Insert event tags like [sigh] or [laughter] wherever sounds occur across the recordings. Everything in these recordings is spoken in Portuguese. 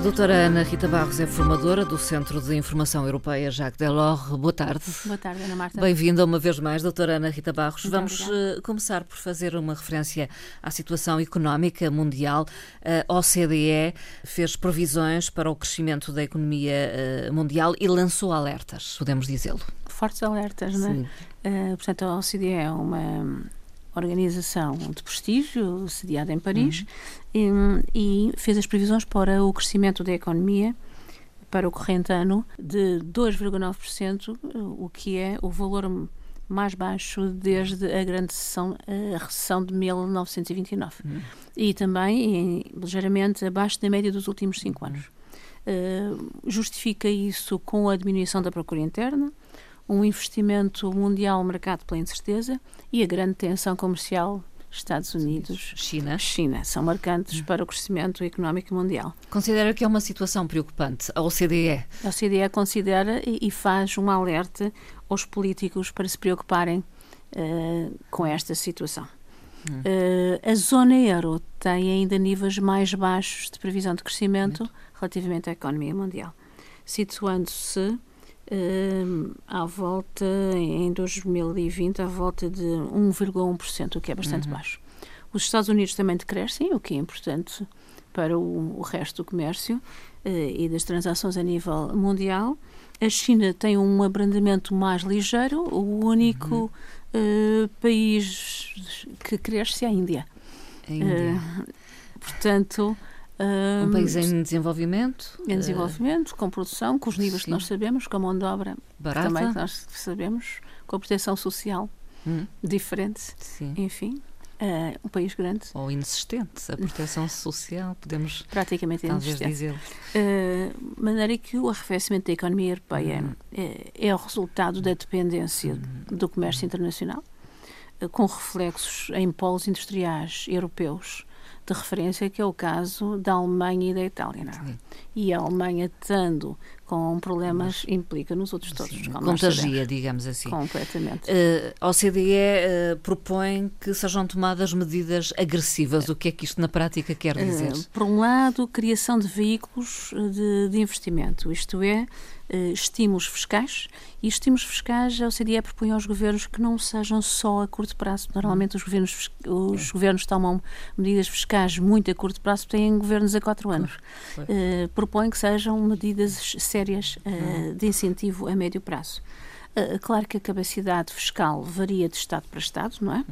A doutora Ana Rita Barros é formadora do Centro de Informação Europeia Jacques Delors. Boa tarde. Boa tarde, Ana Marta. Bem-vinda uma vez mais, doutora Ana Rita Barros. Muito Vamos obrigada. uh, começar por fazer uma referência à situação económica mundial. A OCDE fez previsões para o crescimento da economia uh, mundial e lançou alertas, podemos dizê-lo. Fortes alertas, não é? Uh, portanto, a OCDE é uma organização de prestígio, sediada em Paris, Uhum. e, e fez as previsões para o crescimento da economia para o corrente ano de 2,9%, o que é o valor mais baixo desde a grande recessão, a recessão de 1929. E também em- ligeiramente abaixo da média dos últimos cinco anos. Uh, justifica isso com a diminuição da procura interna, um investimento mundial marcado pela incerteza e a grande tensão comercial Estados Unidos. China. China são marcantes para o crescimento económico mundial. Considera que é uma situação preocupante. A OCDE. A OCDE considera e e faz um alerta aos políticos para se preocuparem eh, com esta situação. Eh, a zona euro tem ainda níveis mais baixos de previsão de crescimento relativamente à economia mundial, situando-se eh, à volta, em 2020, à volta de 1,1%, o que é bastante baixo. Os Estados Unidos também decrescem, o que é importante para o, o resto do comércio eh, e das transações a nível mundial. A China tem um abrandamento mais ligeiro, o único eh, país que cresce é a Índia. A Índia. Eh, portanto, um eh, país em desenvolvimento. em eh, desenvolvimento, com produção, com os níveis que sim. nós sabemos, com a mão de obra barata. também que nós sabemos, com a proteção social Hum, diferente, sim. enfim, eh, um país grande, Ou inexistente. A proteção social, podemos praticamente talvez inexistente. dizê-lo. Uh, de maneira que o arrefecimento da economia europeia é, é o resultado da dependência do comércio internacional, uh, com reflexos em polos industriais europeus de referência, que é o caso da Alemanha e da Itália. Não é? E a Alemanha, estando com problemas, implica nos outros todos. Sim, contagia, digamos assim. Completamente. Eh, a OCDE eh, propõe que sejam tomadas medidas agressivas. O que é que isto na prática quer dizer? Uh, por um lado, criação de veículos uh, de, de investimento, isto é, uh, estímulos fiscais. E estímulos fiscais, a OCDE propõe aos governos que não sejam só a curto prazo. Normalmente, os governos, os governos tomam medidas fiscais muito a curto prazo, têm governos a quatro anos. Uh, propõe que sejam medidas sérias uh, de incentivo a médio prazo. Uh, claro que a capacidade fiscal varia de Estado para Estado, não é?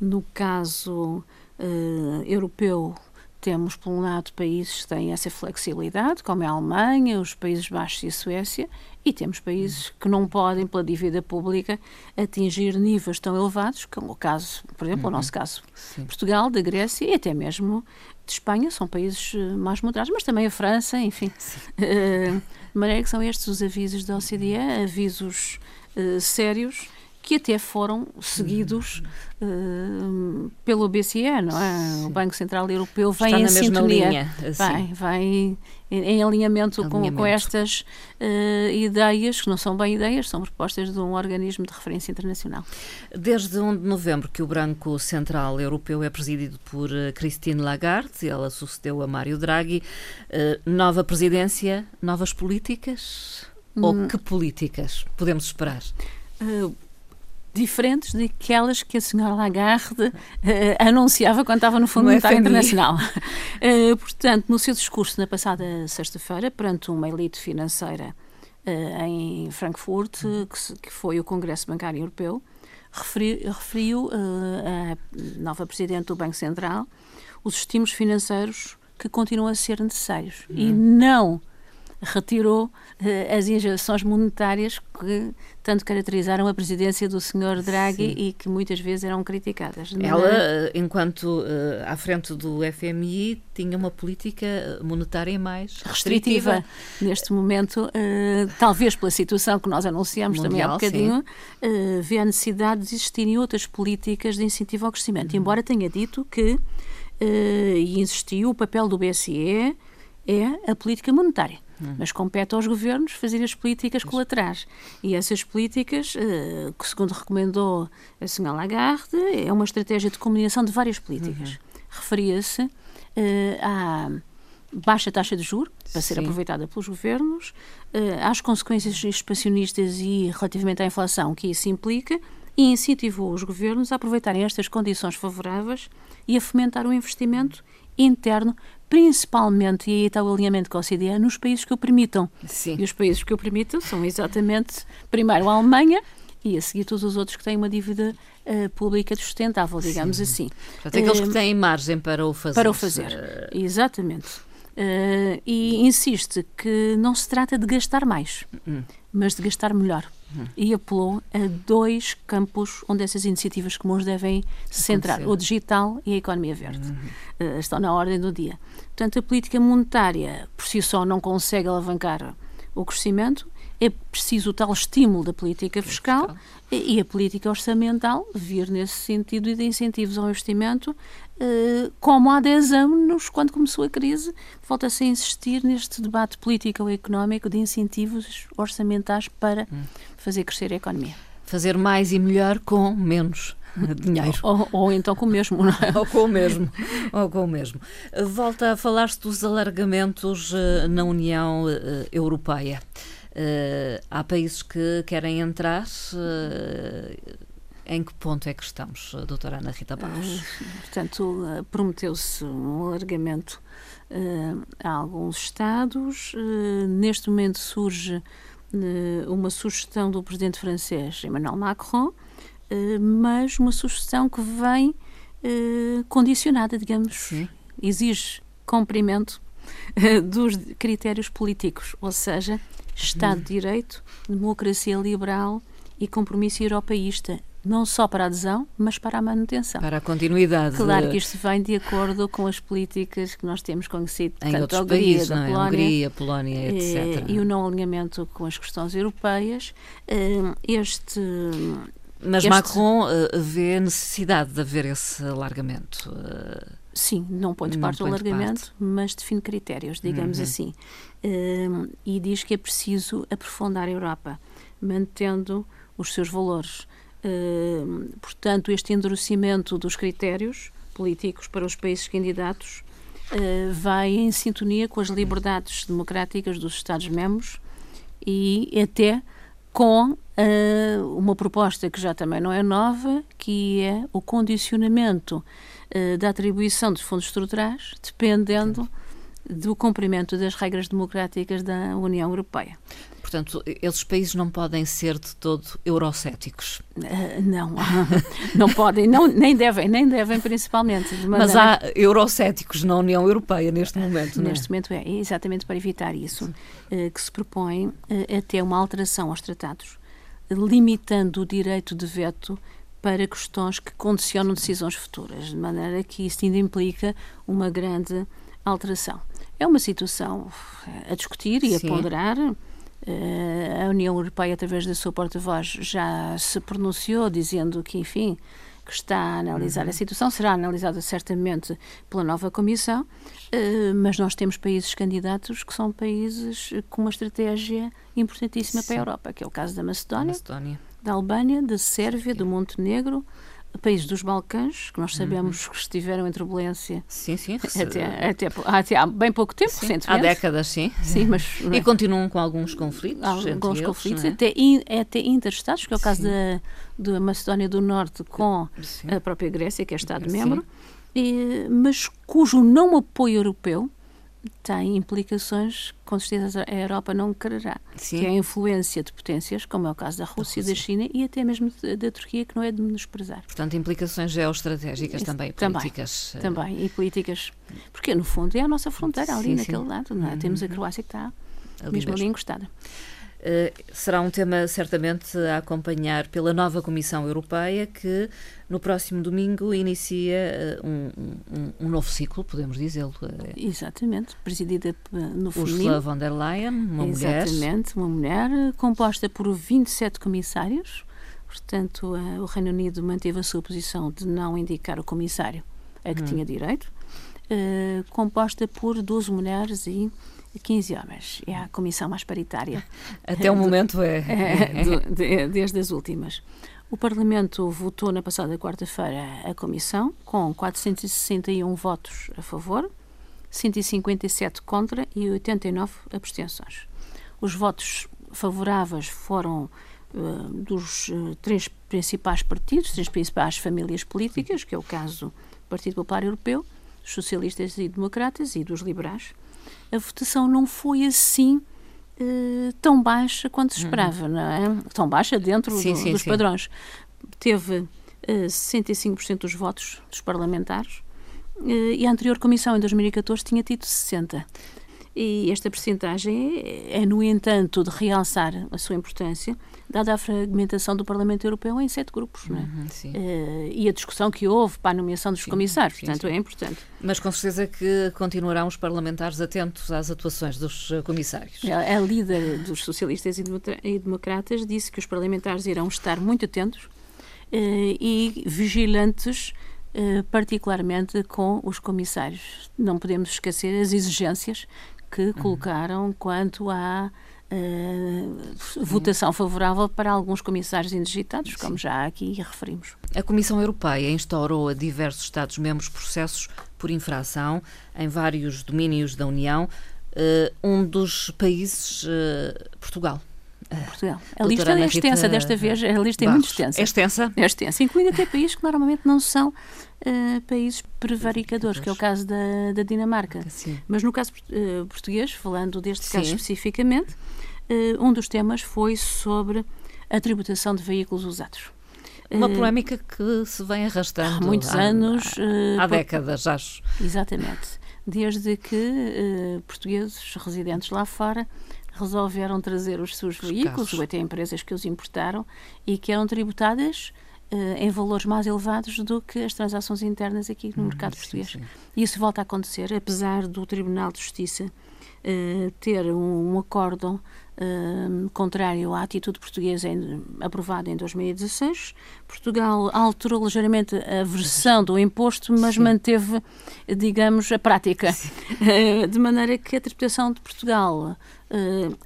No caso eh, europeu, temos, por um lado, países que têm essa flexibilidade, como a Alemanha, os Países Baixos e a Suécia, e temos países que não podem, pela dívida pública, atingir níveis tão elevados, como o caso, por exemplo, o nosso caso, Sim. Portugal, da Grécia e até mesmo de Espanha, são países eh, mais moderados, mas também a França, enfim. [laughs] Eh, de maneira que são estes os avisos da OCDE, avisos eh, sérios, que até foram seguidos eh, pelo BCE, não é? O Banco Central Europeu vem Está em na mesma sintonia. linha. assim. Vai, vai em, em alinhamento, Com, com Alinhamento. estas eh, ideias, que não são bem ideias, são propostas de um organismo de referência internacional. Desde 1 de novembro que o Banco Central Europeu é presidido por eh, Christine Lagarde, ela sucedeu a Mário Draghi. Eh, nova presidência, novas políticas? Ou Hum. que políticas podemos esperar? Eh, diferentes daquelas que a senhora Lagarde eh, anunciava quando estava no Fundo Monetário. Internacional. [laughs] Eh, portanto, no seu discurso na passada sexta-feira, perante uma elite financeira eh, em Frankfurt, que, se- que foi o Congresso Bancário Europeu, referi- referiu eh, a nova Presidente do Banco Central os estímulos financeiros que continuam a ser necessários e não retirou eh, as injeções monetárias que tanto caracterizaram a presidência do Sr. Draghi Sim. e que muitas vezes eram criticadas. Ela, maneira- eh, enquanto eh, à frente do FMI, tinha uma política monetária mais restritiva restritiva. neste momento, eh, talvez pela situação que nós anunciamos também há Mundial, bocadinho, eh, vê a necessidade de existirem outras políticas de incentivo ao crescimento. Uhum. Embora tenha dito que, e insistiu, o papel do BCE é a política monetária. Hum. Mas compete aos governos fazer as políticas colaterais. E essas políticas, uh, que segundo recomendou a Sra. Lagarde, é uma estratégia de combinação de várias políticas. Uhum. Referia-se uh, à baixa taxa de juros, para ser Sim. aproveitada pelos governos, uh, às consequências expansionistas e relativamente à inflação que isso implica, e incentivou os governos a aproveitarem estas condições favoráveis e a fomentar o investimento interno, principalmente, e aí está o alinhamento com a OCDE, nos países que o permitam. Sim. E os países que o permitam são exatamente, primeiro, a Alemanha e a seguir todos os outros que têm uma dívida uh, pública sustentável, digamos Sim. assim. Portanto, aqueles uh, que têm margem para o fazer. Para o fazer, uh... exatamente. Uh, e insiste que não se trata de gastar mais, uhum. mas de gastar melhor. Uhum. E apelou a dois campos onde essas iniciativas comuns devem se centrar: o digital e a economia verde. Uhum. Uh, estão na ordem do dia. Portanto, a política monetária por si só não consegue alavancar o crescimento, é preciso o tal estímulo da política fiscal e, a política orçamental vir nesse sentido e de incentivos ao investimento, eh, como há 10 anos, quando começou a crise, volta-se a insistir neste debate político ou económico de incentivos orçamentais para hum. fazer crescer a economia. Fazer mais e melhor com menos [laughs] dinheiro. Ou, ou, então com o mesmo, não é? [laughs] ou com o mesmo. ou com o mesmo. Volta a falar-se dos alargamentos eh, na União eh, Europeia. Uh, há países que querem entrar. Uh, em que ponto é que estamos, doutora Ana Rita Barros? Uh, portanto, prometeu-se um alargamento a alguns Estados. neste momento surge uma sugestão do presidente francês Emmanuel Macron, mas uma sugestão que vem condicionada, digamos, Sim. exige cumprimento dos critérios políticos, ou seja, Estado de Direito, democracia liberal e compromisso europeísta, não só para a adesão, mas para a manutenção. Para a continuidade. Claro que isto vem de acordo com as políticas que nós temos conhecido, em outros a Hungria, países, não é? Polónia, Hungria, Polónia, eh, etc. E o não alinhamento com as questões europeias. Eh, este mas este... Macron uh, vê necessidade de haver esse alargamento. Uh, Sim, não põe de parte o alargamento, mas define critérios, digamos uhum. assim. Uh, e diz que é preciso aprofundar a Europa, mantendo os seus valores. Uh, portanto, este endurecimento dos critérios políticos para os países candidatos uh, vai em sintonia com as liberdades democráticas dos Estados-membros e até com uma proposta que já também não é nova, que é o condicionamento da atribuição dos fundos estruturais, dependendo. Sim do cumprimento das regras democráticas da União Europeia. Portanto, esses países não podem ser de todo eurocéticos. Uh, não, [laughs] não podem, não, nem devem, nem devem principalmente. De Mas há eurocéticos na União Europeia neste momento, não é? Neste momento é, exatamente para evitar isso, uh, que se propõe uh, até uma alteração aos tratados, limitando o direito de veto para questões que condicionam decisões futuras, de maneira que isso ainda implica uma grande alteração. É uma situação a discutir e Sim. a ponderar. Uh, a União Europeia, através da sua porta-voz, já se pronunciou dizendo que, enfim, que está a analisar uhum. a situação, será analisada certamente pela nova Comissão, uh, mas nós temos países candidatos que são países com uma estratégia importantíssima Sim. para a Europa, que é o caso da Macedónia, Macedónia. Da Albânia, da Sérvia, Sim. do Montenegro, países dos Balcãs, que nós sabemos uhum. que estiveram em turbulência sim, sim, [laughs] até, até, até há bem pouco tempo, sim. Há décadas, sim. sim mas, e continuam com alguns conflitos. Alguns conflitos, é? até, in, até interestados, que é o caso da, da Macedónia do Norte com a própria Grécia, que é Estado-membro, mas cujo não apoio europeu tem implicações com certeza a Europa não quererá, Sim. que é a influência de potências, como é o caso da Rússia, da, da China e até mesmo da Turquia, que não é de menosprezar. Portanto, implicações geoestratégicas também, também, políticas. Eh, também, e políticas, porque no fundo é a nossa fronteira ali sim, naquele sim. lado, não é? Uhum. Temos a Croácia que está ali mesmo, mesmo ali encostada. Uh, será um tema certamente a acompanhar pela nova Comissão Europeia que no próximo domingo inicia uh, um, um, um, novo ciclo, podemos dizê-lo. Exatamente, presidida no feminino. Ursula von der Leyen, uma Exatamente, mulher. Exatamente, uma mulher composta por 27 comissários. Portanto, o Reino Unido manteve a sua posição de não indicar o comissário a que hum. tinha direito. uh, composta por 12 mulheres e 15 homens. É a comissão mais paritária. [laughs] Até o momento é. [laughs] é de, de, desde as últimas. O Parlamento votou na passada quarta-feira a comissão, com 461 votos a favor, 157 contra e 89 abstenções. Os votos favoráveis foram uh, dos uh, três principais partidos, três principais famílias políticas, que é o caso do Partido Popular Europeu, dos socialistas e democratas e dos liberais. A votação não foi assim uh, tão baixa quanto se uhum. esperava, uhum. não é? Tão baixa dentro sim, do, sim, dos sim. padrões. Teve uh, 65% dos votos dos parlamentares uh, e a anterior comissão, em 2014, tinha tido 60%. E esta percentagem é, no entanto, de realçar a sua importância, dada a fragmentação do Parlamento Europeu em sete grupos, é? Uhum, uh, e a discussão que houve para a nomeação dos sim, comissários, sim, portanto, sim. é importante. Mas com certeza que continuarão os parlamentares atentos às atuações dos eh, comissários. A, a líder dos socialistas e democratas disse que os parlamentares irão estar muito atentos uh, e vigilantes Uh, particularmente com os comissários. Não podemos esquecer as exigências que uhum. colocaram quanto à uh, votação favorável para alguns comissários indigitados, como já aqui referimos. A Comissão Europeia instaurou a diversos Estados-membros processos por infração em vários domínios da União. Uh, um dos países, uh, Portugal. Portugal. A lista é extensa desta vez, a lista é muito extensa. É extensa? É extensa, incluindo até países que normalmente não são uh, países prevaricadores, que é o caso da, da Dinamarca. Sim. Mas no caso uh, português, falando deste Sim. caso especificamente, uh, um dos temas foi sobre a tributação de veículos usados. Uma polémica que se vem arrastando há muitos há, anos. Há, há décadas, acho. Exatamente. Desde que portugueses residentes lá fora resolveram trazer os seus os veículos, ou até empresas que os importaram, e que eram tributadas uh, em valores mais elevados do que as transações internas aqui no hum, mercado sim, português. Sim. Isso volta a acontecer, apesar do Tribunal de Justiça uh, ter um, um acórdão uh, contrário à atitude portuguesa em, aprovada em 2016. Portugal alterou ligeiramente a versão do imposto, mas Sim. manteve, digamos, a prática. de maneira que a tributação de Portugal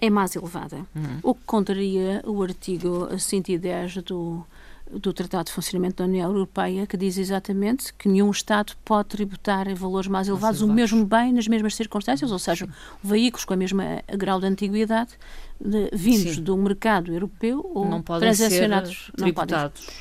é mais elevada. Uhum. O que contraria o artigo 110 do do Tratado de Funcionamento da União Europeia, que diz exatamente que nenhum Estado pode tributar em valores mais elevados, o mesmo bem nas mesmas circunstâncias, ou seja, Sim. veículos com a mesma grau de antiguidade de, vindos Sim. do mercado europeu ou não transacionados não podem,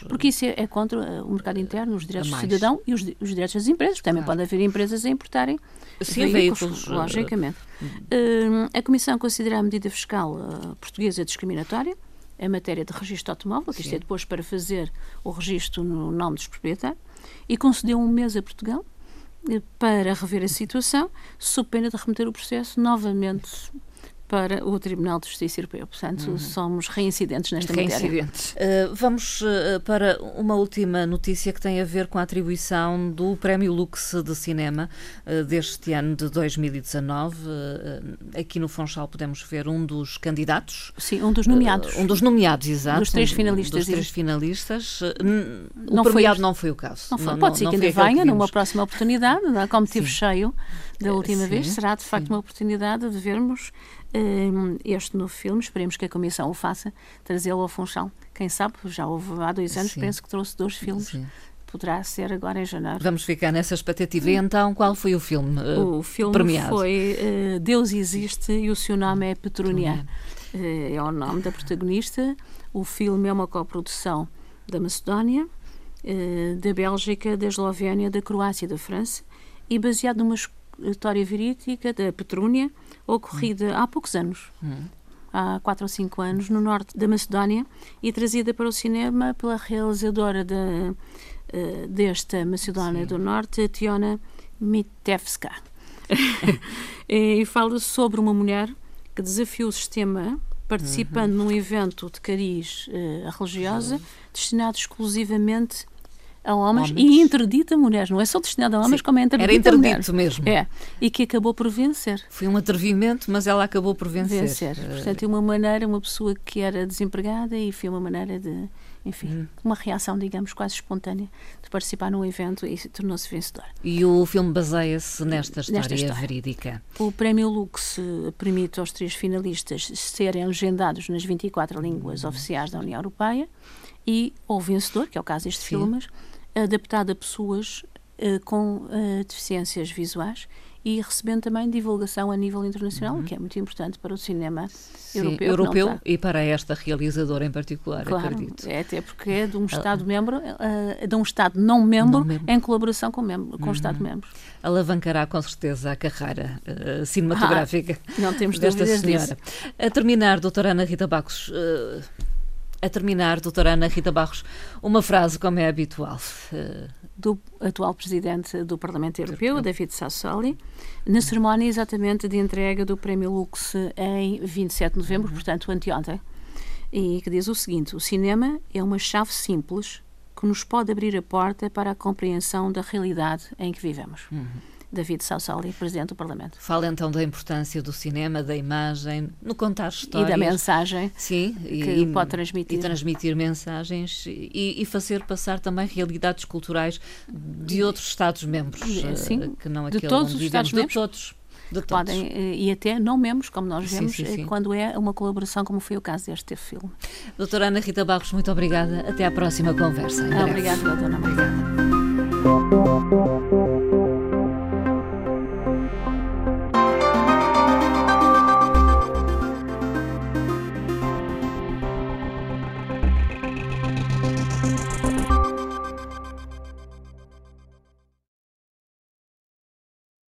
porque isso é, é, contra o mercado interno, os direitos do cidadão e os, os, direitos das empresas. Também claro. pode haver empresas a importarem Sim, veículos, veículos, logicamente. Uh, a Comissão considera a medida fiscal uh, portuguesa discriminatória a matéria de registro automóvel, que isto é depois para fazer o registro no nome dos proprietários, e concedeu um mês a Portugal eh, para rever a situação, sob pena de remeter o processo novamente para o Tribunal de Justiça Europeu. Portanto, uhum. somos reincidentes nesta reincidentes. matéria. Uh, vamos uh, para uma última notícia que tem a ver com a atribuição do Prémio Lux de Cinema uh, deste ano de 2019. aqui no Funchal podemos ver um dos candidatos. Sim, um dos nomeados. um dos nomeados, exato. Dos três finalistas. Dos três finalistas. Não o premiado foi, não foi o caso. Não foi. Não, Pode não, ser que ainda venha numa próxima oportunidade, é? como tive cheio da última sim, vez, será de facto sim. uma oportunidade de vermos uh, este novo filme. Esperemos que a Comissão o faça, trazê-lo ao Funchal. Quem sabe, já houve há dois anos, sim. penso que trouxe dois filmes. Poderá ser agora em janeiro. Vamos ficar nessa expectativa. E então, qual foi o filme uh, O filme premiado? foi uh, Deus Existe e o seu nome é Petrunia. é o nome da protagonista. O filme é uma coprodução da Macedónia, da Bélgica, da Eslovénia, da Croácia e da França e baseado numa história verídica da Petrúnia, ocorrida hum. há poucos anos. Hum. Há quatro ou cinco anos, no norte da Macedónia, e trazida para o cinema pela realizadora de, uh, desta Macedónia Sim. do Norte, Tiona Mitevska. [laughs] e fala sobre uma mulher que desafiou o sistema participando uhum. num evento de cariz uh, religiosa destinado exclusivamente a homens, homens, e interdita a mulheres. Não é só destinado a homens, Sim, como é interdito Era interdito mesmo. É. E que acabou por vencer. Foi um atrevimento, mas ela acabou por vencer. Vencer. Portanto, é uma maneira, uma pessoa que era desempregada e foi uma maneira de enfim, uhum. uma reação, digamos, quase espontânea de participar num evento e tornou-se vencedor. E o filme baseia-se nesta história, nesta história verídica. O Prémio Lux permite aos três finalistas serem legendados nas 24 línguas oficiais da União Europeia e o vencedor, que é o caso destes Sim. filmes, adaptado a pessoas uh, com uh, deficiências visuais e recebendo também divulgação a nível internacional, uhum. que é muito importante para o cinema Sim, europeu. europeu e para esta realizadora em particular, claro, acredito. É até porque é de um Estado-membro, uh, de um Estado não-membro, não em colaboração com, membro, com uhum. o Estado-membro. Alavancará com certeza a carreira uh, cinematográfica ah, não temos desta senhora. Disso. A terminar, doutora Ana Rita Bacos, uh, a terminar, doutora Ana Rita Barros, uma frase como é habitual. Do atual presidente do Parlamento Europeu, David Sassoli, na cerimónia exatamente de entrega do Prémio Lux em 27 de novembro, uhum. portanto anteontem, e que diz o seguinte: o cinema é uma chave simples que nos pode abrir a porta para a compreensão da realidade em que vivemos. Uhum. David Sassoli, Presidente do Parlamento. Fala então da importância do cinema, da imagem, no contar histórias. E da mensagem Sim, que e, pode transmitir. E transmitir mensagens e, e, fazer passar também realidades culturais de outros Estados-membros. Sim, eh, que não de todos os Estados-membros. De todos. De podem, eh, e até não membros, como nós vemos, sim, sim, sim. quando é uma colaboração, como foi o caso deste filme. Doutora Ana Rita Barros, muito obrigada. Até à próxima conversa. Obrigada, doutora. Obrigada.